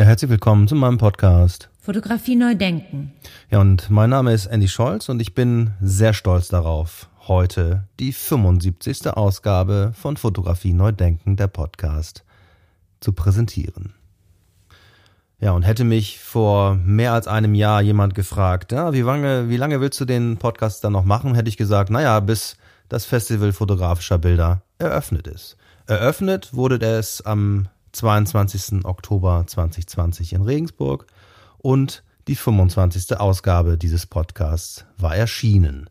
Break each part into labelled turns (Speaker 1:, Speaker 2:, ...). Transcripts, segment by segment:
Speaker 1: Ja, herzlich willkommen zu meinem Podcast.
Speaker 2: Fotografie neu denken.
Speaker 1: Ja, und mein Name ist Andy Scholz und ich bin sehr stolz darauf, heute die 75. Ausgabe von Fotografie neu denken, der Podcast, zu präsentieren. Ja, und hätte mich vor mehr als einem Jahr jemand gefragt, ja, wie lange, wie lange willst du den Podcast dann noch machen, hätte ich gesagt, naja, bis das Festival fotografischer Bilder eröffnet ist. Eröffnet wurde es am 22. Oktober 2020 in Regensburg und die 25. Ausgabe dieses Podcasts war erschienen.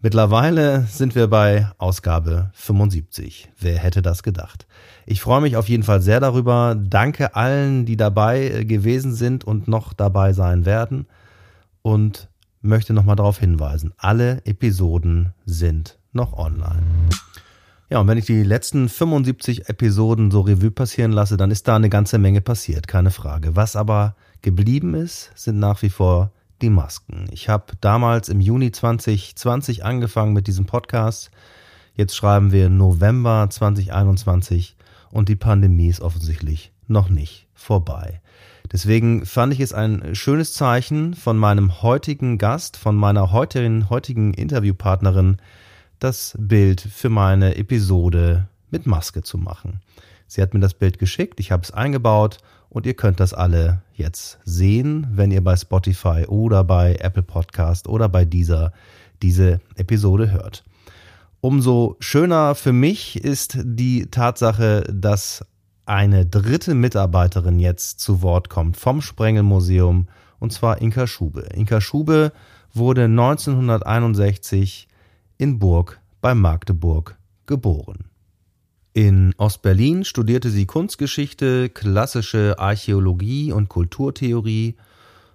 Speaker 1: Mittlerweile sind wir bei Ausgabe 75. Wer hätte das gedacht? Ich freue mich auf jeden Fall sehr darüber. Danke allen, die dabei äh, gewesen sind und noch dabei sein werden. Und möchte nochmal darauf hinweisen, alle Episoden sind noch online. Ja, und wenn ich die letzten 75 Episoden so Revue passieren lasse, dann ist da eine ganze Menge passiert, keine Frage. Was aber geblieben ist, sind nach wie vor die Masken. Ich habe damals im Juni 2020 angefangen mit diesem Podcast. Jetzt schreiben wir November 2021 und die Pandemie ist offensichtlich noch nicht vorbei. Deswegen fand ich es ein schönes Zeichen von meinem heutigen Gast, von meiner heutigen, heutigen Interviewpartnerin, das Bild für meine Episode mit Maske zu machen. Sie hat mir das Bild geschickt, ich habe es eingebaut und ihr könnt das alle jetzt sehen, wenn ihr bei Spotify oder bei Apple Podcast oder bei dieser diese Episode hört. Umso schöner für mich ist die Tatsache, dass eine dritte Mitarbeiterin jetzt zu Wort kommt vom Sprengelmuseum und zwar Inka Schube. Inka Schube wurde 1961 in Burg bei Magdeburg geboren. In Ostberlin studierte sie Kunstgeschichte, klassische Archäologie und Kulturtheorie.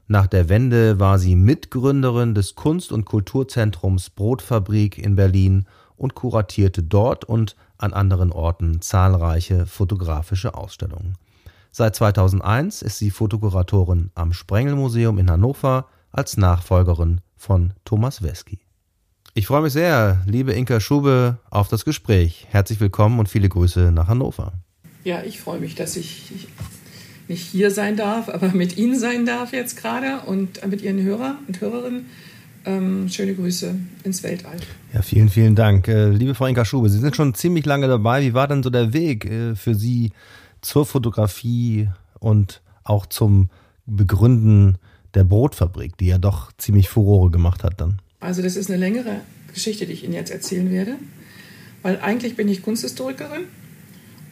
Speaker 1: Nach der Wende war sie Mitgründerin des Kunst- und Kulturzentrums Brotfabrik in Berlin und kuratierte dort und an anderen Orten zahlreiche fotografische Ausstellungen. Seit 2001 ist sie Fotokuratorin am Sprengelmuseum in Hannover als Nachfolgerin von Thomas Wesky. Ich freue mich sehr, liebe Inka Schube, auf das Gespräch. Herzlich willkommen und viele Grüße nach Hannover.
Speaker 3: Ja, ich freue mich, dass ich nicht hier sein darf, aber mit Ihnen sein darf jetzt gerade und mit Ihren Hörer und Hörerinnen. Ähm, schöne Grüße ins Weltall.
Speaker 1: Ja, vielen, vielen Dank. Äh, liebe Frau Inka Schube, Sie sind schon ziemlich lange dabei. Wie war denn so der Weg äh, für Sie zur Fotografie und auch zum Begründen der Brotfabrik, die ja doch ziemlich Furore gemacht hat dann?
Speaker 3: Also das ist eine längere Geschichte, die ich Ihnen jetzt erzählen werde, weil eigentlich bin ich Kunsthistorikerin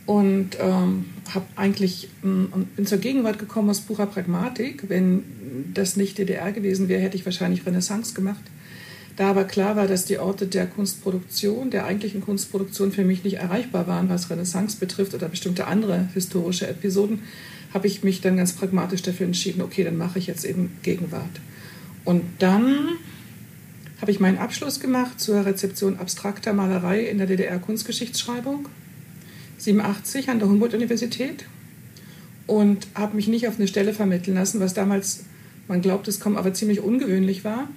Speaker 3: und ähm, habe eigentlich ähm, bin zur Gegenwart gekommen aus purer Pragmatik. Wenn das nicht DDR gewesen wäre, hätte ich wahrscheinlich Renaissance gemacht. Da aber klar war, dass die Orte der Kunstproduktion, der eigentlichen Kunstproduktion für mich nicht erreichbar waren, was Renaissance betrifft oder bestimmte andere historische Episoden, habe ich mich dann ganz pragmatisch dafür entschieden, okay, dann mache ich jetzt eben Gegenwart. Und dann habe ich meinen Abschluss gemacht zur Rezeption abstrakter Malerei in der DDR Kunstgeschichtsschreibung, 87 an der Humboldt-Universität. Und habe mich nicht auf eine Stelle vermitteln lassen, was damals, man glaubt es kaum, aber ziemlich ungewöhnlich war,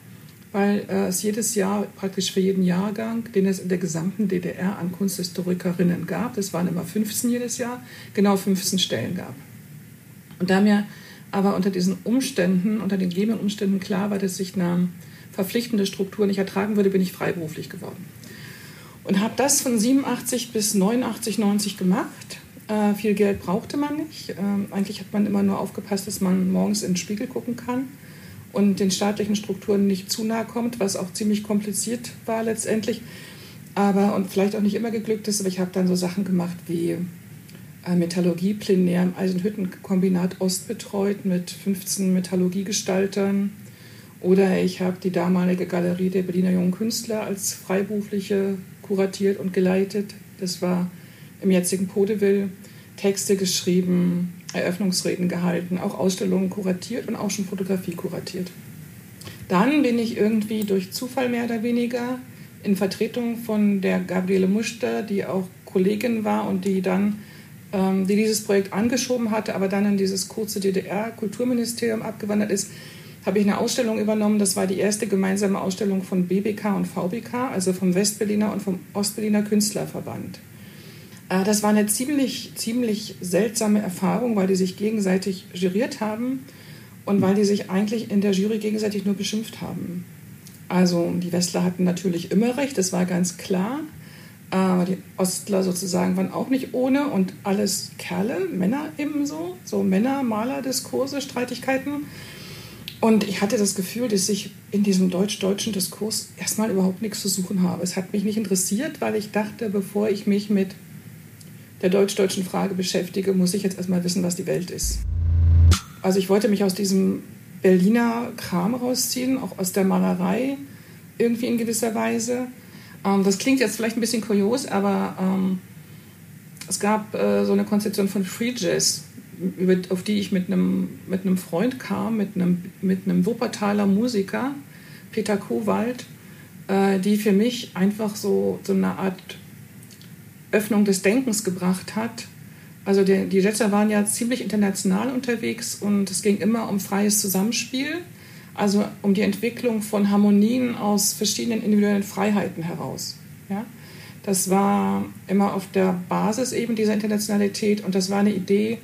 Speaker 3: weil äh, es jedes Jahr, praktisch für jeden Jahrgang, den es in der gesamten DDR an Kunsthistorikerinnen gab, das waren immer 15 jedes Jahr, genau 15 Stellen gab. Und da mir aber unter diesen Umständen, unter den gegebenen Umständen klar war, dass ich eine verpflichtende Struktur nicht ertragen würde, bin ich freiberuflich geworden. Und habe das von 87 bis 89, 90 gemacht. Äh, viel Geld brauchte man nicht. Äh, eigentlich hat man immer nur aufgepasst, dass man morgens in den Spiegel gucken kann und den staatlichen Strukturen nicht zu nahe kommt, was auch ziemlich kompliziert war letztendlich. Aber und vielleicht auch nicht immer geglückt ist, aber ich habe dann so Sachen gemacht wie äh, Metallurgie plenär im Eisenhüttenkombinat Ost betreut mit 15 Metallurgiegestaltern oder ich habe die damalige Galerie der Berliner Jungen Künstler als Freiberufliche kuratiert und geleitet. Das war im jetzigen Podeville. Texte geschrieben, Eröffnungsreden gehalten, auch Ausstellungen kuratiert und auch schon Fotografie kuratiert. Dann bin ich irgendwie durch Zufall mehr oder weniger in Vertretung von der Gabriele Muster, die auch Kollegin war und die dann ähm, die dieses Projekt angeschoben hatte, aber dann in dieses kurze DDR-Kulturministerium abgewandert ist, habe ich eine Ausstellung übernommen. Das war die erste gemeinsame Ausstellung von BBK und VBK, also vom Westberliner und vom Ostberliner Künstlerverband. Äh, das war eine ziemlich, ziemlich seltsame Erfahrung, weil die sich gegenseitig juriert haben und weil die sich eigentlich in der Jury gegenseitig nur beschimpft haben. Also die Westler hatten natürlich immer recht, das war ganz klar. Aber die Ostler sozusagen waren auch nicht ohne und alles Kerle, Männer ebenso, so Männer, Maler-Diskurse, Streitigkeiten. Und ich hatte das Gefühl, dass ich in diesem deutsch-deutschen Diskurs erstmal überhaupt nichts zu suchen habe. Es hat mich nicht interessiert, weil ich dachte, bevor ich mich mit der deutsch-deutschen Frage beschäftige, muss ich jetzt erstmal wissen, was die Welt ist. Also ich wollte mich aus diesem Berliner Kram rausziehen, auch aus der Malerei irgendwie in gewisser Weise. Ähm, das klingt jetzt vielleicht ein bisschen kurios, aber ähm, es gab äh, so eine Konzeption von Free Jazz, über, auf die ich mit einem, mit einem Freund kam, mit einem, mit einem Wuppertaler Musiker, Peter Kowald, äh, die für mich einfach so, so eine Art Öffnung des Denkens gebracht hat also die, die Jetscher waren ja ziemlich international unterwegs und es ging immer um freies Zusammenspiel, also um die Entwicklung von Harmonien aus verschiedenen individuellen Freiheiten heraus. Ja? Das war immer auf der Basis eben dieser Internationalität und das war eine Idee,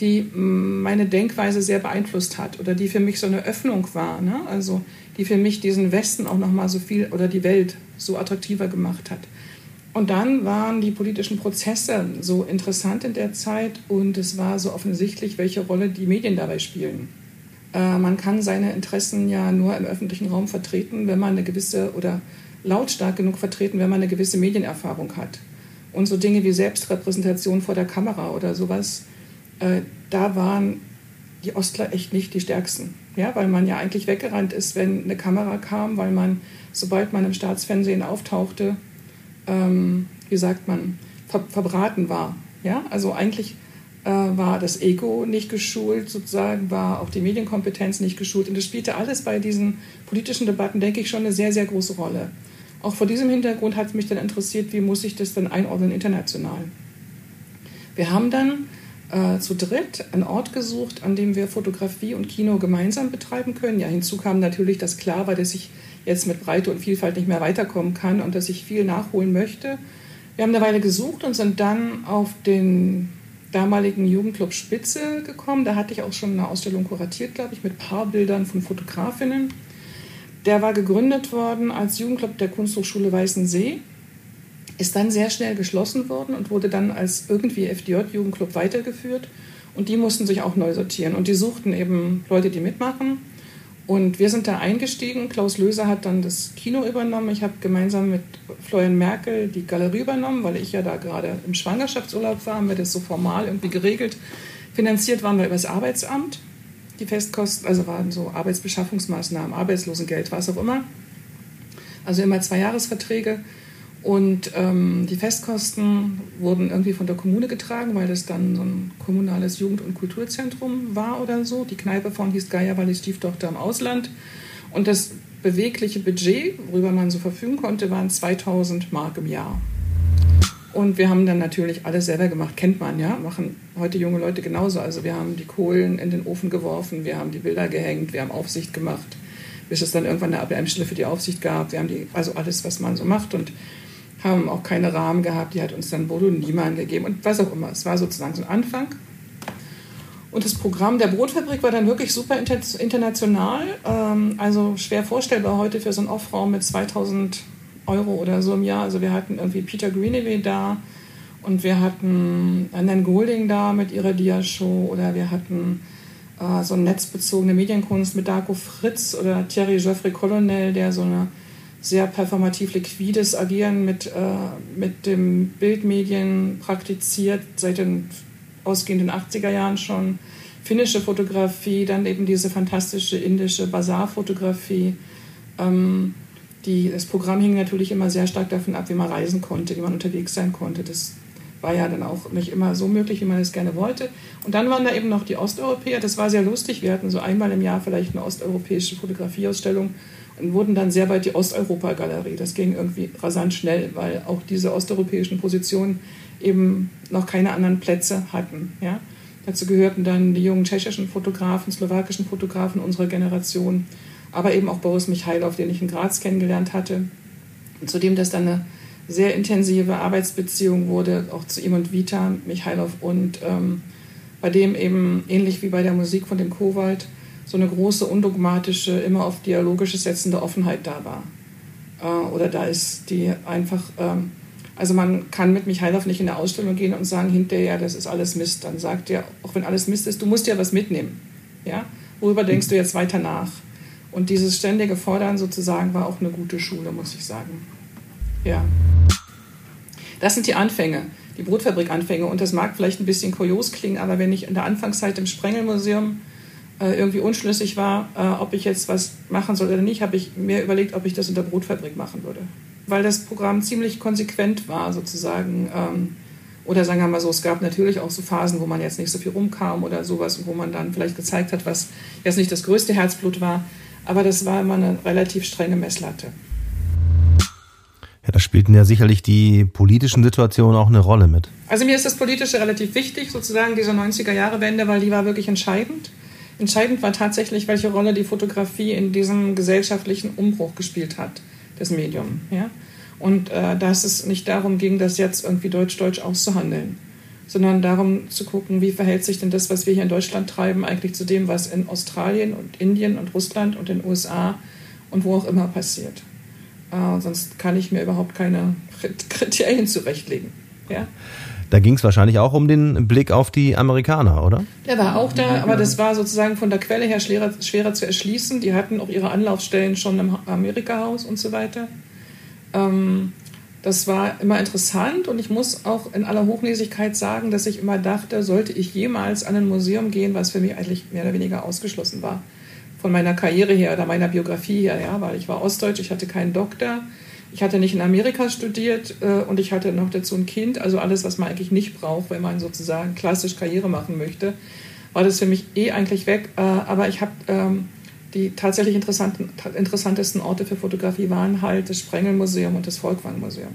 Speaker 3: die mm, meine Denkweise sehr beeinflusst hat oder die für mich so eine Öffnung war, ne? also die für mich diesen Westen auch noch mal so viel oder die Welt so attraktiver gemacht hat. Und dann waren die politischen Prozesse so interessant in der Zeit und es war so offensichtlich, welche Rolle die Medien dabei spielen. Äh, man kann seine Interessen ja nur im öffentlichen Raum vertreten, wenn man eine gewisse oder lautstark genug vertreten, wenn man eine gewisse Medienerfahrung hat. Und so Dinge wie Selbstrepräsentation vor der Kamera oder sowas, äh, da waren die Ostler echt nicht die stärksten. Ja, weil man ja eigentlich weggerannt ist, wenn eine Kamera kam, weil man, sobald man im Staatsfernsehen auftauchte, ähm, wie sagt man, ver verbraten war. Ja? Also eigentlich äh, war das Ego nicht geschult, sozusagen war auch die Medienkompetenz nicht geschult. Und das spielte alles bei diesen politischen Debatten, denke ich, schon eine sehr, sehr große Rolle. Auch vor diesem Hintergrund hat es mich dann interessiert, wie muss ich das dann einordnen international. Wir haben dann äh, zu dritt einen Ort gesucht, an dem wir Fotografie und Kino gemeinsam betreiben können. Ja, hinzu kam natürlich, dass klar war, dass ich jetzt mit Breite und Vielfalt nicht mehr weiterkommen kann und dass ich viel nachholen möchte. Wir haben eine Weile gesucht und sind dann auf den damaligen Jugendclub Spitze gekommen. Da hatte ich auch schon eine Ausstellung kuratiert, glaube ich, mit Paarbildern von Fotografinnen. Der war gegründet worden als Jugendclub der Kunsthochschule Weißensee, ist dann sehr schnell geschlossen worden und wurde dann als irgendwie FDJ-Jugendclub weitergeführt. Und die mussten sich auch neu sortieren. Und die suchten eben Leute, die mitmachen. Und wir sind da eingestiegen. Klaus Löser hat dann das Kino übernommen. Ich habe gemeinsam mit Florian Merkel die Galerie übernommen, weil ich ja da gerade im Schwangerschaftsurlaub war, haben wir das so formal irgendwie geregelt. Finanziert waren wir über das Arbeitsamt. Die Festkosten, also waren so Arbeitsbeschaffungsmaßnahmen, Arbeitslosengeld, was auch immer. Also immer zwei Jahresverträge. Und ähm, die Festkosten wurden irgendwie von der Kommune getragen, weil das dann so ein kommunales Jugend- und Kulturzentrum war oder so. Die Kneipe von hieß Geier, weil die Stieftochter im Ausland. Und das bewegliche Budget, worüber man so verfügen konnte, waren 2000 Mark im Jahr. Und wir haben dann natürlich alles selber gemacht, kennt man ja, machen heute junge Leute genauso. Also wir haben die Kohlen in den Ofen geworfen, wir haben die Bilder gehängt, wir haben Aufsicht gemacht, bis es dann irgendwann eine ABM-Stelle für die Aufsicht gab. Wir haben die, also alles, was man so macht. Und haben auch keine Rahmen gehabt. Die hat uns dann Bodo Niemann gegeben und was auch immer. Es war sozusagen so ein Anfang. Und das Programm der Brotfabrik war dann wirklich super international. Ähm, also schwer vorstellbar heute für so einen Off-Raum mit 2000 Euro oder so im Jahr. Also wir hatten irgendwie Peter Greenaway da und wir hatten Annan Golding da mit ihrer Dia-Show oder wir hatten äh, so eine netzbezogene Medienkunst mit Darko Fritz oder Thierry Geoffrey Colonel, der so eine sehr performativ liquides Agieren mit, äh, mit dem Bildmedien praktiziert, seit den ausgehenden 80er Jahren schon. Finnische Fotografie, dann eben diese fantastische indische Bazar-Fotografie. Ähm, die, das Programm hing natürlich immer sehr stark davon ab, wie man reisen konnte, wie man unterwegs sein konnte. Das war ja dann auch nicht immer so möglich, wie man es gerne wollte. Und dann waren da eben noch die Osteuropäer. Das war sehr lustig. Wir hatten so einmal im Jahr vielleicht eine osteuropäische Fotografieausstellung wurden dann sehr bald die Osteuropa-Galerie. Das ging irgendwie rasant schnell, weil auch diese osteuropäischen Positionen eben noch keine anderen Plätze hatten. Ja? Dazu gehörten dann die jungen tschechischen Fotografen, slowakischen Fotografen unserer Generation, aber eben auch Boris Michailov, den ich in Graz kennengelernt hatte, und zudem das dann eine sehr intensive Arbeitsbeziehung wurde, auch zu ihm und Vita Michailov und ähm, bei dem eben ähnlich wie bei der Musik von dem Kowald so eine große undogmatische, immer auf dialogisches setzende Offenheit da war. Äh, oder da ist die einfach, ähm, also man kann mit Michailov nicht in eine Ausstellung gehen und sagen hinterher, das ist alles Mist. Dann sagt er, auch wenn alles Mist ist, du musst ja was mitnehmen. Ja? Worüber denkst du jetzt weiter nach? Und dieses ständige Fordern sozusagen war auch eine gute Schule, muss ich sagen. Ja. Das sind die Anfänge, die Brotfabrik-Anfänge. Und das mag vielleicht ein bisschen kurios klingen, aber wenn ich in der Anfangszeit im Sprengelmuseum äh, irgendwie unschlüssig war, äh, ob ich jetzt was machen soll oder nicht, habe ich mir überlegt, ob ich das in der Brotfabrik machen würde. Weil das Programm ziemlich konsequent war, sozusagen. Ähm, oder sagen wir mal so, es gab natürlich auch so Phasen, wo man jetzt nicht so viel rumkam oder sowas, wo man dann vielleicht gezeigt hat, was jetzt nicht das größte Herzblut war. Aber das war immer eine relativ strenge Messlatte.
Speaker 1: Ja, da spielten ja sicherlich die politischen Situationen auch eine Rolle mit.
Speaker 3: Also mir ist das Politische relativ wichtig, sozusagen diese 90er-Jahre-Wende, weil die war wirklich entscheidend. Entscheidend war tatsächlich, welche Rolle die Fotografie in diesem gesellschaftlichen Umbruch gespielt hat, das Medium. Ja? Und äh, dass es nicht darum ging, das jetzt irgendwie deutsch-deutsch auszuhandeln, sondern darum zu gucken, wie verhält sich denn das, was wir hier in Deutschland treiben, eigentlich zu dem, was in Australien und Indien und Russland und den USA und wo auch immer passiert. Äh, sonst kann ich mir überhaupt keine Kriterien zurechtlegen. Ja?
Speaker 1: Da ging es wahrscheinlich auch um den Blick auf die Amerikaner, oder?
Speaker 3: Der war auch da, aber das war sozusagen von der Quelle her schwerer, schwerer zu erschließen. Die hatten auch ihre Anlaufstellen schon im Amerika-Haus und so weiter. Ähm, das war immer interessant und ich muss auch in aller Hochnäsigkeit sagen, dass ich immer dachte, sollte ich jemals an ein Museum gehen, was für mich eigentlich mehr oder weniger ausgeschlossen war. Von meiner Karriere her oder meiner Biografie her, ja, weil ich war Ostdeutsch, ich hatte keinen Doktor ich hatte nicht in Amerika studiert äh, und ich hatte noch dazu ein Kind, also alles, was man eigentlich nicht braucht, wenn man sozusagen klassisch Karriere machen möchte, war das für mich eh eigentlich weg. Äh, aber ich habe ähm, die tatsächlich interessantesten Orte für Fotografie waren halt das Sprengelmuseum und das Volkwang-Museum.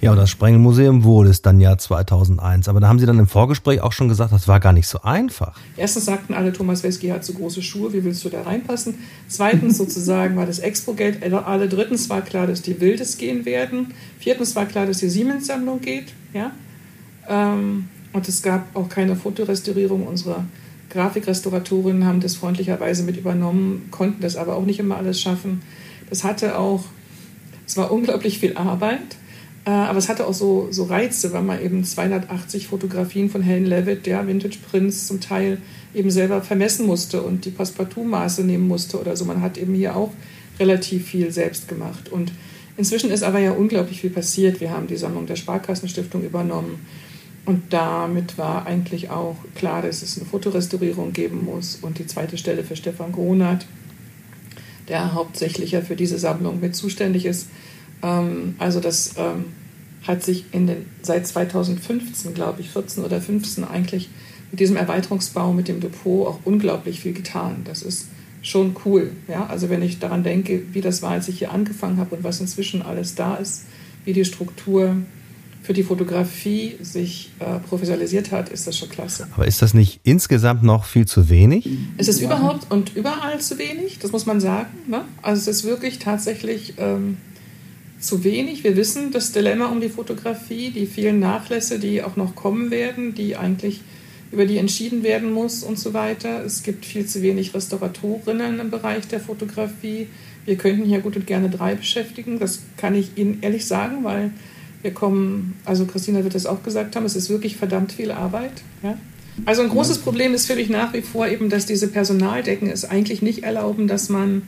Speaker 1: Ja, und das Sprengelmuseum wurde es dann ja 2001. Aber da haben Sie dann im Vorgespräch auch schon gesagt, das war gar nicht so einfach.
Speaker 3: Erstens sagten alle, Thomas Wesky hat zu große Schuhe, wie willst du da reinpassen? Zweitens sozusagen war das Expo-Geld alle. Drittens war klar, dass die Wildes gehen werden. Viertens war klar, dass die Siemens-Sammlung geht. Ja? Ähm, und es gab auch keine Fotorestaurierung. Unsere Grafikrestauratorinnen haben das freundlicherweise mit übernommen, konnten das aber auch nicht immer alles schaffen. Das hatte auch, es war unglaublich viel Arbeit. Äh, aber es hatte auch so, so Reize, weil man eben 280 Fotografien von Helen Levitt, der Vintage Prince zum Teil eben selber vermessen musste und die Passepartout-Maße nehmen musste oder so. Man hat eben hier auch relativ viel selbst gemacht. Und inzwischen ist aber ja unglaublich viel passiert. Wir haben die Sammlung der Sparkassenstiftung übernommen. Und damit war eigentlich auch klar, dass es eine Fotorestaurierung geben muss. Und die zweite Stelle für Stefan Gronert, der hauptsächlich ja für diese Sammlung mit zuständig ist, ähm, also das ähm, hat sich in den, seit 2015, glaube ich, 14 oder 15 eigentlich mit diesem Erweiterungsbau, mit dem Depot auch unglaublich viel getan. Das ist schon cool. Ja? Also wenn ich daran denke, wie das war, als ich hier angefangen habe und was inzwischen alles da ist, wie die Struktur für die Fotografie sich äh, professionalisiert hat, ist das schon klasse.
Speaker 1: Aber ist das nicht insgesamt noch viel zu wenig?
Speaker 3: Es ist überhaupt und überall zu wenig, das muss man sagen. Ne? Also es ist wirklich tatsächlich ähm, zu wenig. Wir wissen das Dilemma um die Fotografie, die vielen Nachlässe, die auch noch kommen werden, die eigentlich über die entschieden werden muss und so weiter. Es gibt viel zu wenig Restauratorinnen im Bereich der Fotografie. Wir könnten hier gut und gerne drei beschäftigen. Das kann ich Ihnen ehrlich sagen, weil wir kommen, also Christina wird es auch gesagt haben, es ist wirklich verdammt viel Arbeit. Ja? Also ein großes Problem ist für mich nach wie vor eben, dass diese Personaldecken es eigentlich nicht erlauben, dass man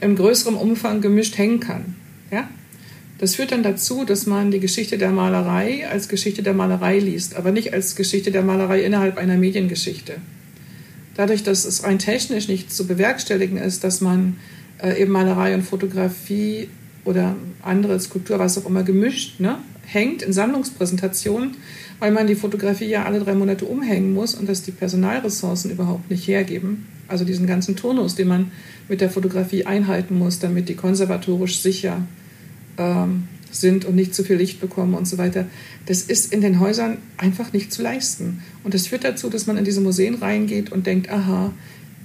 Speaker 3: im größeren Umfang gemischt hängen kann. Ja? Das führt dann dazu, dass man die Geschichte der Malerei als Geschichte der Malerei liest, aber nicht als Geschichte der Malerei innerhalb einer Mediengeschichte. Dadurch, dass es rein technisch nicht zu bewerkstelligen ist, dass man äh, eben Malerei und Fotografie oder andere Skulptur, was auch immer, gemischt ne, hängt in Sammlungspräsentationen, weil man die Fotografie ja alle drei Monate umhängen muss und das die Personalressourcen überhaupt nicht hergeben. Also diesen ganzen Turnus, den man mit der Fotografie einhalten muss, damit die konservatorisch sicher ähm, sind und nicht zu viel Licht bekommen und so weiter. Das ist in den Häusern einfach nicht zu leisten. Und das führt dazu, dass man in diese Museen reingeht und denkt, aha,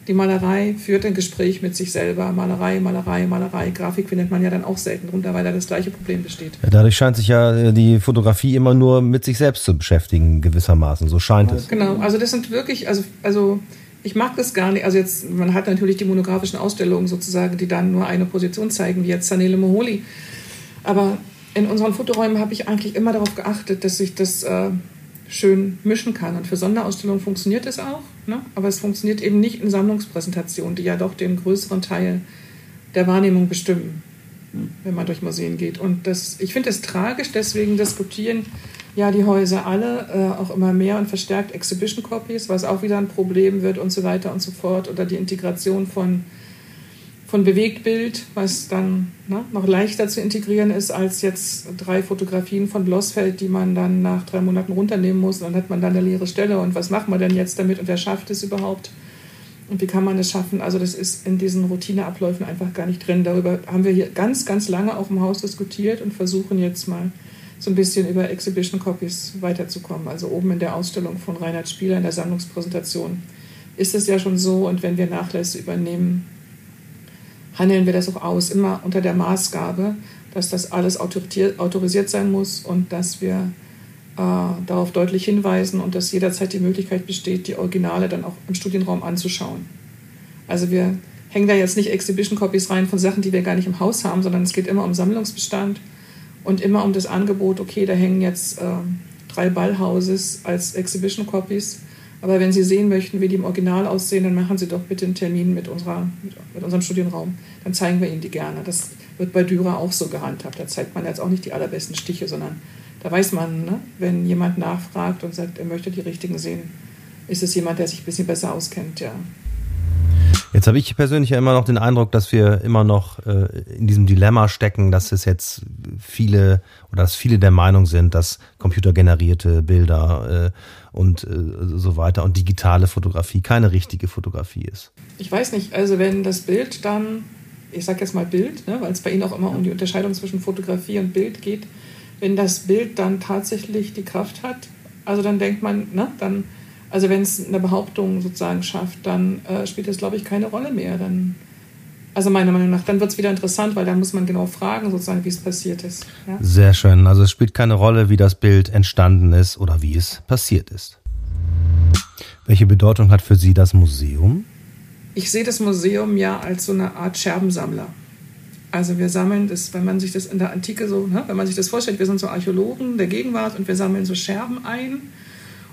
Speaker 3: die Malerei führt ein Gespräch mit sich selber. Malerei, Malerei, Malerei. Grafik findet man ja dann auch selten runter, weil da das gleiche Problem besteht.
Speaker 1: Ja, dadurch scheint sich ja äh, die Fotografie immer nur mit sich selbst zu beschäftigen, gewissermaßen. So scheint es.
Speaker 3: Genau, also das sind wirklich, also, also ich mag das gar nicht. Also jetzt, man hat natürlich die monografischen Ausstellungen sozusagen, die dann nur eine Position zeigen, wie jetzt Sanele Moholi. Aber in unseren Fotoräumen habe ich eigentlich immer darauf geachtet, dass ich das äh, schön mischen kann. Und für Sonderausstellungen funktioniert es auch, ne? aber es funktioniert eben nicht in Sammlungspräsentationen, die ja doch den größeren Teil der Wahrnehmung bestimmen, wenn man durch Museen geht. Und das, ich finde es tragisch, deswegen diskutieren ja die Häuser alle äh, auch immer mehr und verstärkt Exhibition Copies, was auch wieder ein Problem wird und so weiter und so fort. Oder die Integration von von Bewegtbild, was dann ne, noch leichter zu integrieren ist als jetzt drei Fotografien von Blossfeld, die man dann nach drei Monaten runternehmen muss. Und dann hat man dann eine leere Stelle. Und was macht man denn jetzt damit? Und wer schafft es überhaupt? Und wie kann man es schaffen? Also das ist in diesen Routineabläufen einfach gar nicht drin. Darüber haben wir hier ganz, ganz lange auch im Haus diskutiert und versuchen jetzt mal so ein bisschen über Exhibition Copies weiterzukommen. Also oben in der Ausstellung von Reinhard Spieler in der Sammlungspräsentation ist es ja schon so. Und wenn wir Nachlässe übernehmen, handeln wir das auch aus, immer unter der Maßgabe, dass das alles autorisiert sein muss und dass wir äh, darauf deutlich hinweisen und dass jederzeit die Möglichkeit besteht, die Originale dann auch im Studienraum anzuschauen. Also wir hängen da jetzt nicht Exhibition Copies rein von Sachen, die wir gar nicht im Haus haben, sondern es geht immer um Sammlungsbestand und immer um das Angebot, okay, da hängen jetzt äh, drei Ballhouses als Exhibition Copies aber wenn Sie sehen möchten, wie die im Original aussehen, dann machen Sie doch bitte einen Termin mit, unserer, mit unserem Studienraum. Dann zeigen wir Ihnen die gerne. Das wird bei Dürer auch so gehandhabt. Da zeigt man jetzt auch nicht die allerbesten Stiche, sondern da weiß man, ne, wenn jemand nachfragt und sagt, er möchte die richtigen sehen, ist es jemand, der sich ein bisschen besser auskennt, ja.
Speaker 1: Jetzt habe ich persönlich ja immer noch den Eindruck, dass wir immer noch äh, in diesem Dilemma stecken, dass es jetzt viele oder dass viele der Meinung sind, dass computergenerierte Bilder äh, und äh, so weiter und digitale Fotografie keine richtige Fotografie ist.
Speaker 3: Ich weiß nicht, also wenn das Bild dann, ich sage jetzt mal Bild, ne, weil es bei Ihnen auch immer um die Unterscheidung zwischen Fotografie und Bild geht, wenn das Bild dann tatsächlich die Kraft hat, also dann denkt man, ne, dann also wenn es eine Behauptung sozusagen schafft, dann äh, spielt das, glaube ich, keine Rolle mehr. Dann, also meiner Meinung nach, dann wird es wieder interessant, weil dann muss man genau fragen, sozusagen, wie es passiert ist.
Speaker 1: Ja? Sehr schön. Also es spielt keine Rolle, wie das Bild entstanden ist oder wie es passiert ist. Welche Bedeutung hat für Sie das Museum?
Speaker 3: Ich sehe das Museum ja als so eine Art Scherbensammler. Also wir sammeln das, wenn man sich das in der Antike so, ne, wenn man sich das vorstellt, wir sind so Archäologen der Gegenwart und wir sammeln so Scherben ein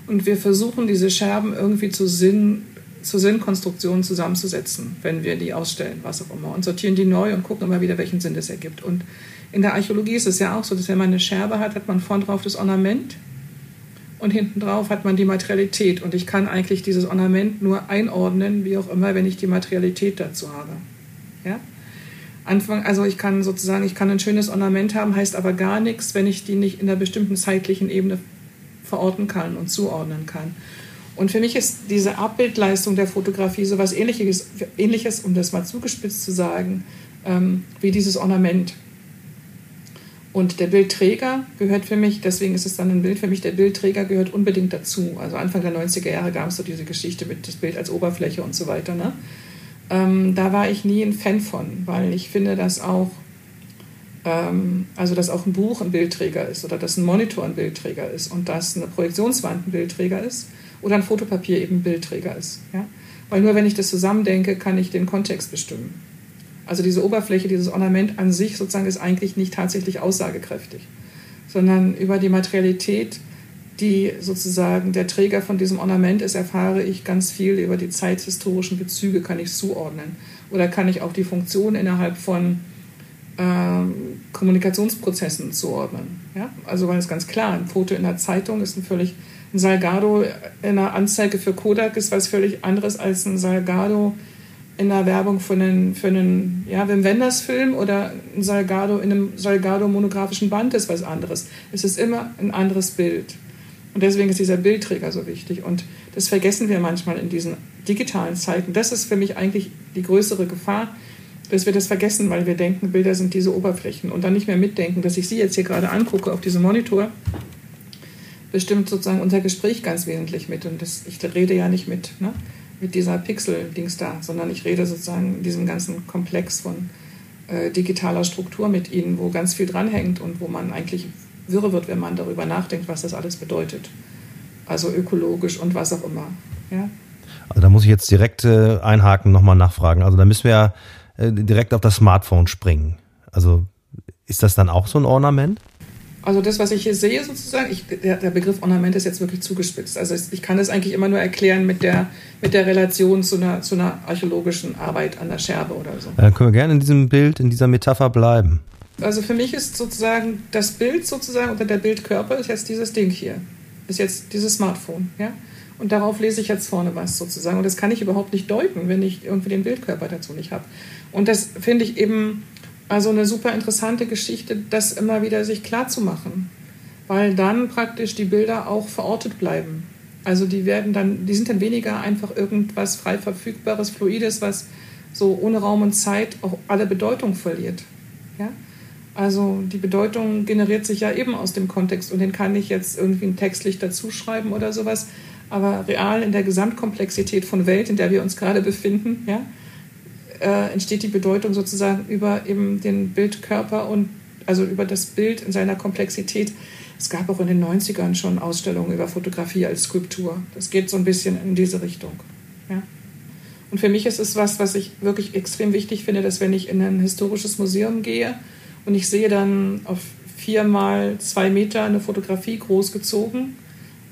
Speaker 3: und wir versuchen, diese Scherben irgendwie zu Sinn, zu Sinnkonstruktionen zusammenzusetzen, wenn wir die ausstellen, was auch immer. Und sortieren die neu und gucken immer wieder, welchen Sinn das ergibt. Und in der Archäologie ist es ja auch so, dass wenn man eine Scherbe hat, hat man vorn drauf das Ornament und hinten drauf hat man die Materialität. Und ich kann eigentlich dieses Ornament nur einordnen, wie auch immer, wenn ich die Materialität dazu habe. Ja? Anfang, also ich kann sozusagen, ich kann ein schönes Ornament haben, heißt aber gar nichts, wenn ich die nicht in einer bestimmten zeitlichen Ebene verorten kann und zuordnen kann. Und für mich ist diese Abbildleistung der Fotografie so etwas Ähnliches, Ähnliches, um das mal zugespitzt zu sagen, ähm, wie dieses Ornament. Und der Bildträger gehört für mich, deswegen ist es dann ein Bild für mich, der Bildträger gehört unbedingt dazu. Also Anfang der 90er Jahre gab es so diese Geschichte mit das Bild als Oberfläche und so weiter. Ne? Ähm, da war ich nie ein Fan von, weil ich finde, dass auch ähm, also dass auch ein Buch ein Bildträger ist oder dass ein Monitor ein Bildträger ist und dass eine Projektionswand ein Bildträger ist oder ein Fotopapier eben Bildträger ist. Ja? Weil nur wenn ich das zusammendenke, kann ich den Kontext bestimmen. Also diese Oberfläche, dieses Ornament an sich sozusagen ist eigentlich nicht tatsächlich aussagekräftig, sondern über die Materialität, die sozusagen der Träger von diesem Ornament ist, erfahre ich ganz viel über die zeithistorischen Bezüge, kann ich zuordnen. Oder kann ich auch die Funktion innerhalb von ähm, Kommunikationsprozessen zuordnen. Ja? Also weil es ganz klar, ein Foto in der Zeitung ist ein völlig, Salgado in einer Anzeige für Kodak ist was völlig anderes als ein Salgado in der Werbung für einen, für einen ja, Wim Wenders Film oder ein Salgado in einem Salgado monografischen Band ist was anderes. Es ist immer ein anderes Bild. Und deswegen ist dieser Bildträger so wichtig. Und das vergessen wir manchmal in diesen digitalen Zeiten. Das ist für mich eigentlich die größere Gefahr, dass wir das vergessen, weil wir denken, Bilder sind diese Oberflächen und dann nicht mehr mitdenken, dass ich Sie jetzt hier gerade angucke auf diesem Monitor, bestimmt sozusagen unser Gespräch ganz wesentlich mit. Und das, ich rede ja nicht mit, ne? mit dieser Pixel-Dings da, sondern ich rede sozusagen in diesem ganzen Komplex von äh, digitaler Struktur mit ihnen, wo ganz viel dranhängt und wo man eigentlich wirre wird, wenn man darüber nachdenkt, was das alles bedeutet. Also ökologisch und was auch immer. Ja?
Speaker 1: Also da muss ich jetzt direkt äh, einhaken, nochmal nachfragen. Also da müssen wir ja äh, direkt auf das Smartphone springen. Also ist das dann auch so ein Ornament?
Speaker 3: Also das, was ich hier sehe sozusagen, ich, der, der, Begriff Ornament ist jetzt wirklich zugespitzt. Also ich kann das eigentlich immer nur erklären mit der, mit der Relation zu einer, zu einer archäologischen Arbeit an der Scherbe oder so.
Speaker 1: Dann können wir gerne in diesem Bild, in dieser Metapher bleiben.
Speaker 3: Also für mich ist sozusagen das Bild sozusagen oder der Bildkörper ist jetzt dieses Ding hier. Ist jetzt dieses Smartphone, ja? Und darauf lese ich jetzt vorne was sozusagen. Und das kann ich überhaupt nicht deuten, wenn ich irgendwie den Bildkörper dazu nicht habe. Und das finde ich eben also eine super interessante Geschichte, das immer wieder sich klar zu machen, weil dann praktisch die Bilder auch verortet bleiben. Also die werden dann, die sind dann weniger einfach irgendwas frei verfügbares, fluides, was so ohne Raum und Zeit auch alle Bedeutung verliert. Ja? Also die Bedeutung generiert sich ja eben aus dem Kontext und den kann ich jetzt irgendwie textlich dazuschreiben oder sowas. Aber real in der Gesamtkomplexität von Welt, in der wir uns gerade befinden, ja, äh, entsteht die Bedeutung sozusagen über eben den Bildkörper und also über das Bild in seiner Komplexität. Es gab auch in den 90ern schon Ausstellungen über Fotografie als Skulptur. Das geht so ein bisschen in diese Richtung. Ja? Und für mich ist es was, was ich wirklich extrem wichtig finde, dass wenn ich in ein historisches Museum gehe und ich sehe dann auf vier mal zwei Meter eine Fotografie großgezogen,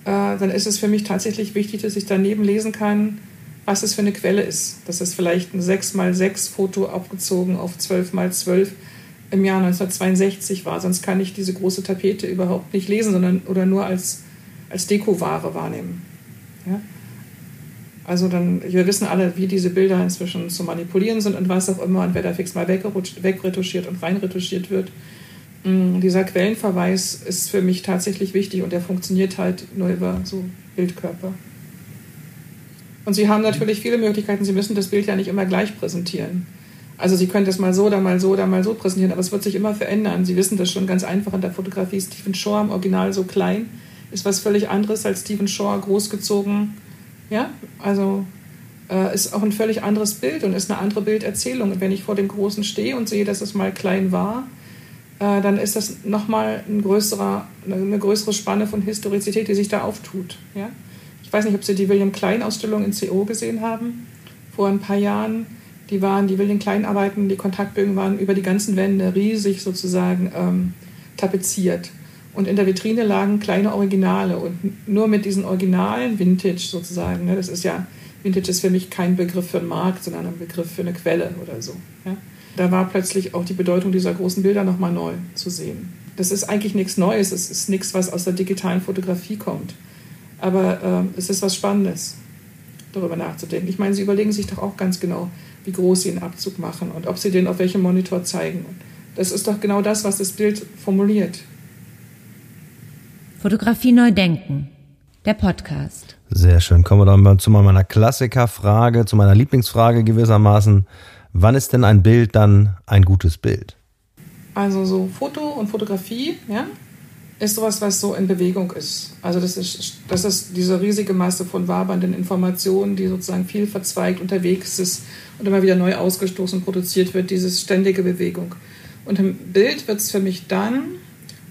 Speaker 3: äh, dann ist es für mich tatsächlich wichtig, dass ich daneben lesen kann, was es für eine Quelle ist. Das ist vielleicht ein 6x6 Foto abgezogen auf 12x12 im Jahr 1962 war. Sonst kann ich diese große Tapete überhaupt nicht lesen, sondern oder nur als, als Dekoware wahrnehmen. Ja? Also dann, wir wissen alle, wie diese Bilder inzwischen zu manipulieren sind und was auch immer und wer da fix mal wegretuschiert und reinretuschiert wird. Mm, dieser Quellenverweis ist für mich tatsächlich wichtig und der funktioniert halt nur über so Bildkörper. Und Sie haben natürlich viele Möglichkeiten. Sie müssen das Bild ja nicht immer gleich präsentieren. Also Sie können das mal so, dann mal so, dann mal so präsentieren, aber es wird sich immer verändern. Sie wissen das schon ganz einfach in der Fotografie. Stephen Shore im Original so klein ist was völlig anderes als Stephen Shore großgezogen. Ja, also äh, ist auch ein völlig anderes Bild und ist eine andere Bilderzählung. Und wenn ich vor dem Großen stehe und sehe, dass es mal klein war, äh, dann ist das nochmal ein größerer, eine größere Spanne von Historizität, die sich da auftut. Ja? Ich weiß nicht, ob Sie die William Klein-Ausstellung in CO gesehen haben, vor ein paar Jahren. Die waren, die William Klein-Arbeiten, die Kontaktbögen waren über die ganzen Wände riesig sozusagen ähm, tapeziert. Und in der Vitrine lagen kleine Originale und nur mit diesen Originalen, Vintage sozusagen, ne, das ist ja, Vintage ist für mich kein Begriff für einen Markt, sondern ein Begriff für eine Quelle oder so. Ja. Da war plötzlich auch die Bedeutung dieser großen Bilder nochmal neu zu sehen. Das ist eigentlich nichts Neues, es ist nichts, was aus der digitalen Fotografie kommt. Aber äh, es ist was Spannendes, darüber nachzudenken. Ich meine, Sie überlegen sich doch auch ganz genau, wie groß Sie einen Abzug machen und ob Sie den auf welchem Monitor zeigen. Das ist doch genau das, was das Bild formuliert.
Speaker 2: Fotografie neu denken. Der Podcast.
Speaker 1: Sehr schön. Kommen wir dann mal zu meiner Klassikerfrage, zu meiner Lieblingsfrage gewissermaßen. Wann ist denn ein Bild dann ein gutes Bild?
Speaker 3: Also so Foto und Fotografie, ja, ist sowas, was so in Bewegung ist. Also das ist, das ist diese riesige Masse von wabernden Informationen, die sozusagen viel verzweigt unterwegs ist und immer wieder neu ausgestoßen produziert wird, diese ständige Bewegung. Und im Bild wird es für mich dann,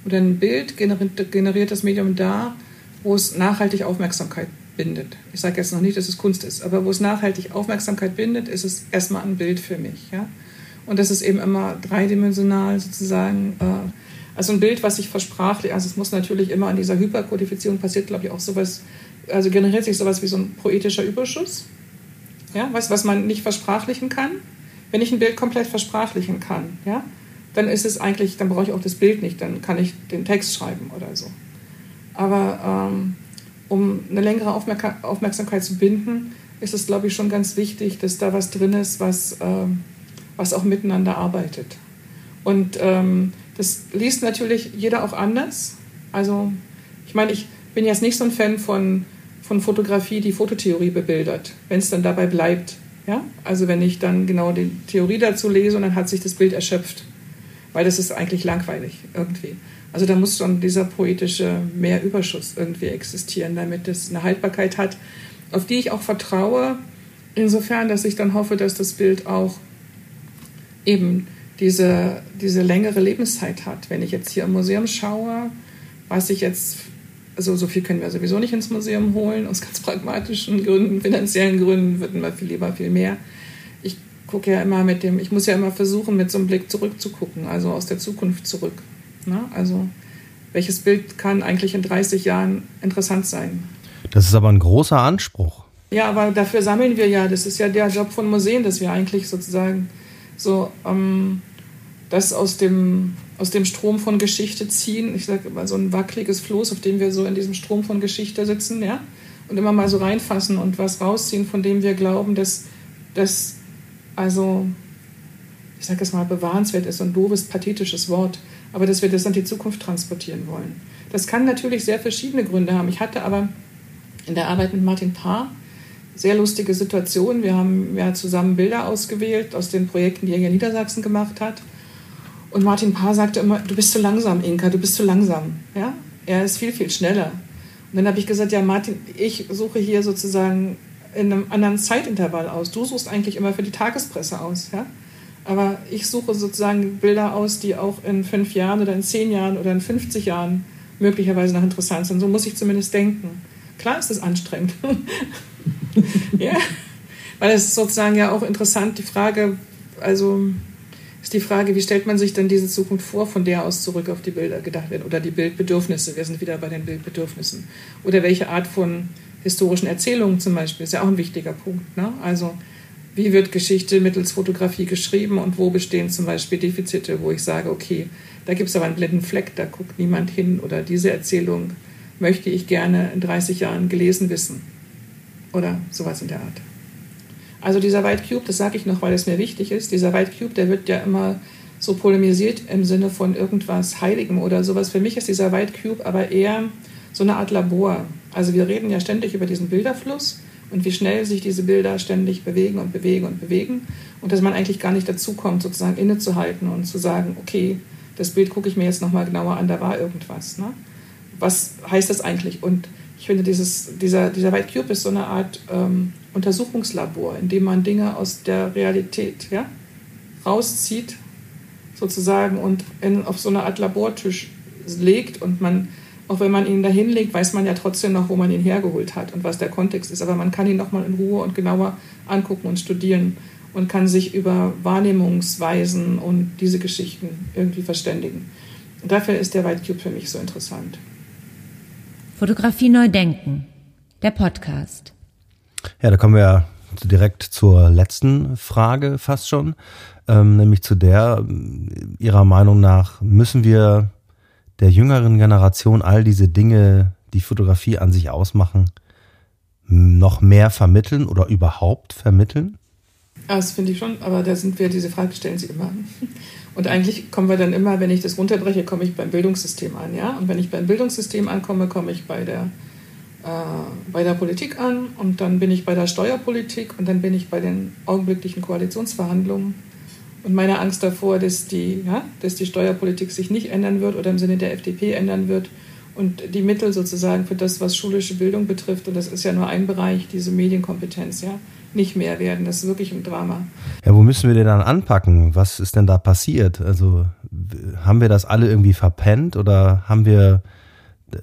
Speaker 3: oder ein Bild generiert das Medium da, wo es nachhaltig Aufmerksamkeit bindet. Ich sage jetzt noch nicht, dass es Kunst ist, aber wo es nachhaltig Aufmerksamkeit bindet, ist es erstmal ein Bild für mich. Ja? Und das ist eben immer dreidimensional sozusagen. Äh, also ein Bild, was sich versprachlicht, also es muss natürlich immer an dieser Hyperkodifizierung passiert, glaube ich, auch sowas, also generiert sich sowas wie so ein poetischer Überschuss. Ja, was, was man nicht versprachlichen kann. Wenn ich ein Bild komplett versprachlichen kann, ja, dann ist es eigentlich, dann brauche ich auch das Bild nicht, dann kann ich den Text schreiben oder so. Aber ähm, um eine längere Aufmerk Aufmerksamkeit zu binden, ist es, glaube ich, schon ganz wichtig, dass da was drin ist, was, ähm, was auch miteinander arbeitet. Und ähm, das liest natürlich jeder auch anders. Also, ich meine, ich bin jetzt nicht so ein Fan von, von Fotografie, die Fototheorie bebildert, wenn es dann dabei bleibt. Ja? Also, wenn ich dann genau die Theorie dazu lese und dann hat sich das Bild erschöpft. Weil das ist eigentlich langweilig irgendwie. Also, da muss schon dieser poetische Mehrüberschuss irgendwie existieren, damit es eine Haltbarkeit hat, auf die ich auch vertraue, insofern, dass ich dann hoffe, dass das Bild auch eben diese, diese längere Lebenszeit hat. Wenn ich jetzt hier im Museum schaue, weiß ich jetzt, also so viel können wir sowieso nicht ins Museum holen, aus ganz pragmatischen Gründen, finanziellen Gründen würden wir viel lieber viel mehr. Ich gucke ja immer mit dem, ich muss ja immer versuchen, mit so einem Blick zurückzugucken, also aus der Zukunft zurück. Ne? Also welches Bild kann eigentlich in 30 Jahren interessant sein?
Speaker 1: Das ist aber ein großer Anspruch.
Speaker 3: Ja, aber dafür sammeln wir ja. Das ist ja der Job von Museen, dass wir eigentlich sozusagen so ähm, das aus dem, aus dem Strom von Geschichte ziehen. Ich sage immer so ein wackeliges Floß, auf dem wir so in diesem Strom von Geschichte sitzen, ja, und immer mal so reinfassen und was rausziehen, von dem wir glauben, dass das, also, ich sage es mal, bewahrenswert ist, so ein doofes, pathetisches Wort, aber dass wir das in die Zukunft transportieren wollen. Das kann natürlich sehr verschiedene Gründe haben. Ich hatte aber in der Arbeit mit Martin Paar sehr lustige Situation. Wir haben ja zusammen Bilder ausgewählt aus den Projekten, die er hier in Niedersachsen gemacht hat. Und Martin Paar sagte immer, du bist zu langsam, Inka, du bist zu langsam. Ja? Er ist viel, viel schneller. Und dann habe ich gesagt, ja, Martin, ich suche hier sozusagen in einem anderen Zeitintervall aus. Du suchst eigentlich immer für die Tagespresse aus. Ja? Aber ich suche sozusagen Bilder aus, die auch in fünf Jahren oder in zehn Jahren oder in 50 Jahren möglicherweise noch interessant sind. So muss ich zumindest denken. Klar ist es anstrengend. ja, weil es sozusagen ja auch interessant, die Frage, also ist die Frage, wie stellt man sich dann diese Zukunft vor, von der aus zurück auf die Bilder gedacht werden oder die Bildbedürfnisse. Wir sind wieder bei den Bildbedürfnissen. Oder welche Art von historischen Erzählungen zum Beispiel, ist ja auch ein wichtiger Punkt. Ne? Also wie wird Geschichte mittels Fotografie geschrieben und wo bestehen zum Beispiel Defizite, wo ich sage, okay, da gibt es aber einen blinden Fleck, da guckt niemand hin oder diese Erzählung möchte ich gerne in 30 Jahren gelesen wissen oder sowas in der Art. Also dieser White Cube, das sage ich noch, weil es mir wichtig ist, dieser White Cube, der wird ja immer so polemisiert im Sinne von irgendwas Heiligem oder sowas. Für mich ist dieser White Cube aber eher so eine Art Labor. Also wir reden ja ständig über diesen Bilderfluss und wie schnell sich diese Bilder ständig bewegen und bewegen und bewegen und dass man eigentlich gar nicht dazu kommt, sozusagen innezuhalten und zu sagen, okay, das Bild gucke ich mir jetzt nochmal genauer an, da war irgendwas. Ne? Was heißt das eigentlich? Und ich finde, dieses, dieser, dieser White Cube ist so eine Art ähm, Untersuchungslabor, in dem man Dinge aus der Realität ja, rauszieht, sozusagen, und in, auf so eine Art Labortisch legt. Und man, auch wenn man ihn dahin legt, weiß man ja trotzdem noch, wo man ihn hergeholt hat und was der Kontext ist. Aber man kann ihn nochmal in Ruhe und genauer angucken und studieren und kann sich über Wahrnehmungsweisen und diese Geschichten irgendwie verständigen. Und dafür ist der White Cube für mich so interessant.
Speaker 2: Fotografie neu denken. Der Podcast.
Speaker 1: Ja, da kommen wir direkt zur letzten Frage fast schon, ähm, nämlich zu der, Ihrer Meinung nach, müssen wir der jüngeren Generation all diese Dinge, die Fotografie an sich ausmachen, noch mehr vermitteln oder überhaupt vermitteln?
Speaker 3: Das finde ich schon, aber da sind wir, diese Frage stellen Sie immer. Und eigentlich kommen wir dann immer, wenn ich das runterbreche, komme ich beim Bildungssystem an. Ja? Und wenn ich beim Bildungssystem ankomme, komme ich bei der, äh, bei der Politik an und dann bin ich bei der Steuerpolitik und dann bin ich bei den augenblicklichen Koalitionsverhandlungen. Und meine Angst davor, dass die, ja, dass die Steuerpolitik sich nicht ändern wird oder im Sinne der FDP ändern wird und die Mittel sozusagen für das, was schulische Bildung betrifft, und das ist ja nur ein Bereich, diese Medienkompetenz, ja, nicht mehr werden. Das ist wirklich ein Drama.
Speaker 1: Ja, wo müssen wir denn dann anpacken? Was ist denn da passiert? Also haben wir das alle irgendwie verpennt oder haben wir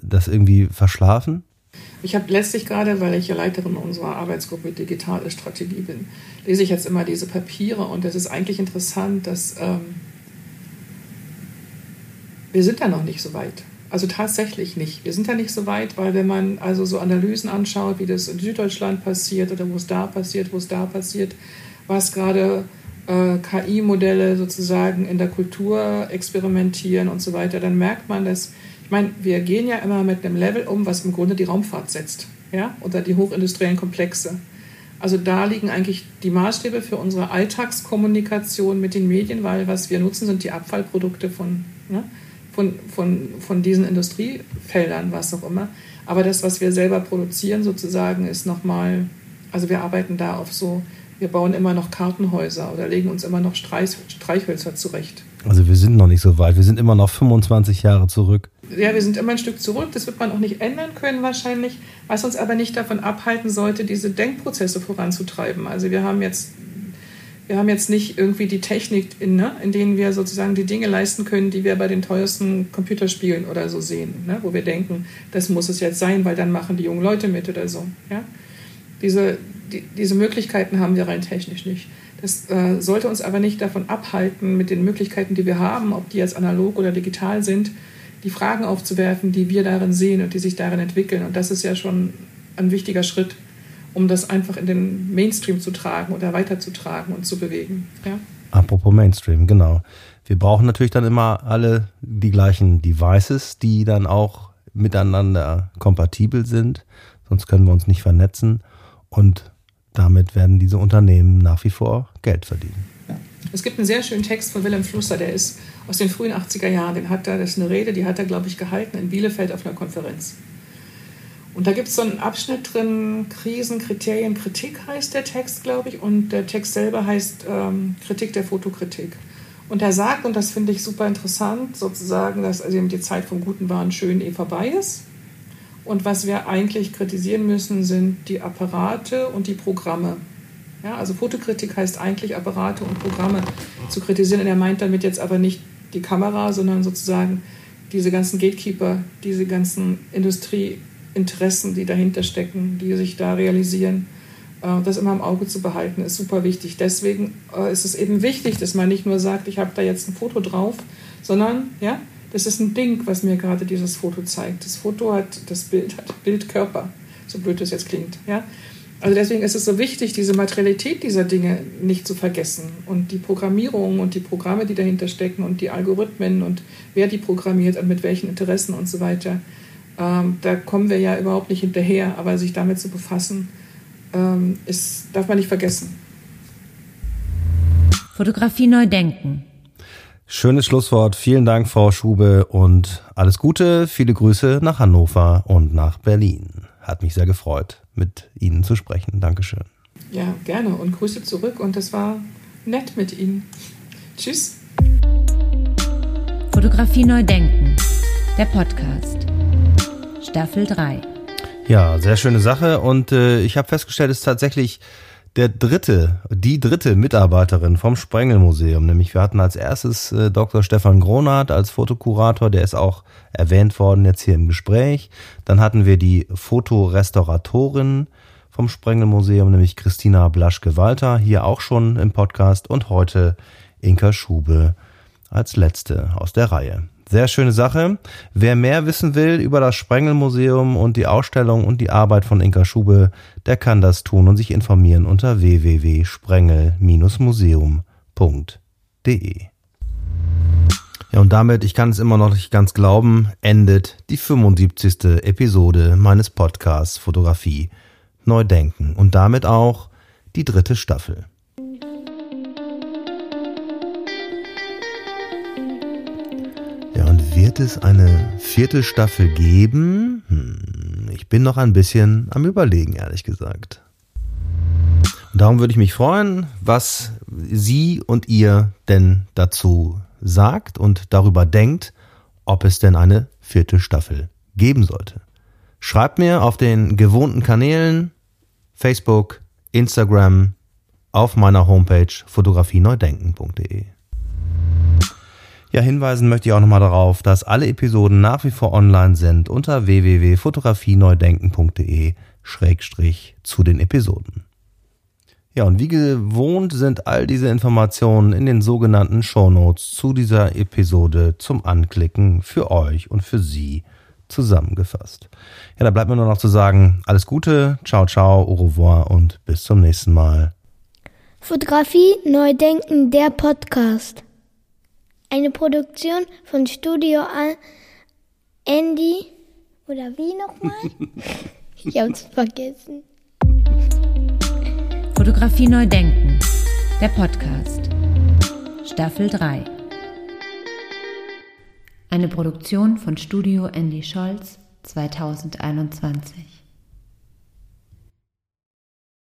Speaker 1: das irgendwie verschlafen?
Speaker 3: Ich habe letztlich gerade, weil ich ja Leiterin unserer Arbeitsgruppe Digitale Strategie bin, lese ich jetzt immer diese Papiere und es ist eigentlich interessant, dass ähm, wir sind da noch nicht so weit. Also tatsächlich nicht. Wir sind da nicht so weit, weil wenn man also so Analysen anschaut, wie das in Süddeutschland passiert oder wo es da passiert, wo es da passiert, was gerade äh, KI-Modelle sozusagen in der Kultur experimentieren und so weiter, dann merkt man, dass, ich meine, wir gehen ja immer mit einem Level um, was im Grunde die Raumfahrt setzt, ja, oder die hochindustriellen Komplexe. Also da liegen eigentlich die Maßstäbe für unsere Alltagskommunikation mit den Medien, weil was wir nutzen, sind die Abfallprodukte von ne, von, von, von diesen Industriefeldern, was auch immer. Aber das, was wir selber produzieren, sozusagen, ist nochmal, also wir arbeiten da auf so, wir bauen immer noch Kartenhäuser oder legen uns immer noch Streich, Streichhölzer zurecht.
Speaker 1: Also wir sind noch nicht so weit, wir sind immer noch 25 Jahre zurück.
Speaker 3: ja, wir sind immer ein Stück zurück, das wird man auch nicht ändern können wahrscheinlich, was uns aber nicht davon abhalten sollte, diese Denkprozesse voranzutreiben. Also wir haben jetzt, wir haben jetzt nicht irgendwie die Technik, in, ne, in denen wir sozusagen die Dinge leisten können, die wir bei den teuersten Computerspielen oder so sehen, ne, wo wir denken, das muss es jetzt sein, weil dann machen die jungen Leute mit oder so. Ja? Diese, die, diese Möglichkeiten haben wir rein technisch nicht. Das äh, sollte uns aber nicht davon abhalten, mit den Möglichkeiten, die wir haben, ob die jetzt analog oder digital sind, die Fragen aufzuwerfen, die wir darin sehen und die sich darin entwickeln. Und das ist ja schon ein wichtiger Schritt, um das einfach in den Mainstream zu tragen oder weiterzutragen und zu bewegen. Ja?
Speaker 1: Apropos Mainstream, genau. Wir brauchen natürlich dann immer alle die gleichen Devices, die dann auch miteinander kompatibel sind. Sonst können wir uns nicht vernetzen. Und damit werden diese Unternehmen nach wie vor Geld verdienen.
Speaker 3: Ja. Es gibt einen sehr schönen Text von Willem Flusser, der ist aus den frühen 80er Jahren. Den hat er, das ist eine Rede, die hat er, glaube ich, gehalten in Bielefeld auf einer Konferenz. Und da gibt es so einen Abschnitt drin, Krisen, Kriterien, Kritik heißt der Text, glaube ich. Und der Text selber heißt ähm, Kritik der Fotokritik. Und er sagt, und das finde ich super interessant, sozusagen, dass also die Zeit vom Guten Waren schön eh vorbei ist. Und was wir eigentlich kritisieren müssen, sind die Apparate und die Programme. Ja, also Fotokritik heißt eigentlich Apparate und Programme zu kritisieren. Und er meint damit jetzt aber nicht die Kamera, sondern sozusagen diese ganzen Gatekeeper, diese ganzen Industrieinteressen, die dahinter stecken, die sich da realisieren. Äh, das immer im Auge zu behalten, ist super wichtig. Deswegen äh, ist es eben wichtig, dass man nicht nur sagt, ich habe da jetzt ein Foto drauf, sondern ja, das ist ein Ding, was mir gerade dieses Foto zeigt. Das Foto hat, das Bild hat Bildkörper, so blöd das jetzt klingt. Ja? Also deswegen ist es so wichtig, diese Materialität dieser Dinge nicht zu vergessen und die Programmierung und die Programme, die dahinter stecken und die Algorithmen und wer die programmiert und mit welchen Interessen und so weiter. Ähm, da kommen wir ja überhaupt nicht hinterher, aber sich damit zu befassen, ähm, ist, darf man nicht vergessen.
Speaker 2: Fotografie neu denken.
Speaker 1: Schönes Schlusswort. Vielen Dank, Frau Schube, und alles Gute. Viele Grüße nach Hannover und nach Berlin. Hat mich sehr gefreut, mit Ihnen zu sprechen. Dankeschön.
Speaker 3: Ja, gerne und Grüße zurück. Und es war nett mit Ihnen. Tschüss.
Speaker 2: Fotografie neu denken. Der Podcast. Staffel 3.
Speaker 1: Ja, sehr schöne Sache. Und äh, ich habe festgestellt, es ist tatsächlich der dritte, die dritte Mitarbeiterin vom Sprengelmuseum. Nämlich wir hatten als erstes äh, Dr. Stefan Gronat als Fotokurator, der ist auch erwähnt worden jetzt hier im Gespräch. Dann hatten wir die Fotorestauratorin vom Sprengelmuseum, nämlich Christina Blaschke-Walter, hier auch schon im Podcast und heute Inka Schube als letzte aus der Reihe. Sehr schöne Sache. Wer mehr wissen will über das Sprengelmuseum und die Ausstellung und die Arbeit von Inka Schube, der kann das tun und sich informieren unter www.sprengel-museum.de. Ja, und damit, ich kann es immer noch nicht ganz glauben, endet die 75. Episode meines Podcasts Fotografie Neu Denken und damit auch die dritte Staffel. Wird es eine vierte Staffel geben? Hm, ich bin noch ein bisschen am Überlegen, ehrlich gesagt. Und darum würde ich mich freuen, was Sie und ihr denn dazu sagt und darüber denkt, ob es denn eine vierte Staffel geben sollte. Schreibt mir auf den gewohnten Kanälen Facebook, Instagram, auf meiner Homepage fotografieneudenken.de. Ja, hinweisen möchte ich auch nochmal darauf, dass alle Episoden nach wie vor online sind unter www.fotografieneudenken.de Schrägstrich zu den Episoden. Ja, und wie gewohnt sind all diese Informationen in den sogenannten Shownotes zu dieser Episode zum Anklicken für euch und für Sie zusammengefasst. Ja, da bleibt mir nur noch zu sagen, alles Gute, ciao, ciao, au revoir und bis zum nächsten Mal.
Speaker 4: Fotografie Neudenken, der Podcast. Eine Produktion von Studio Andy. Oder wie nochmal? ich hab's vergessen.
Speaker 2: Fotografie neu denken. Der Podcast. Staffel 3. Eine Produktion von Studio Andy Scholz 2021.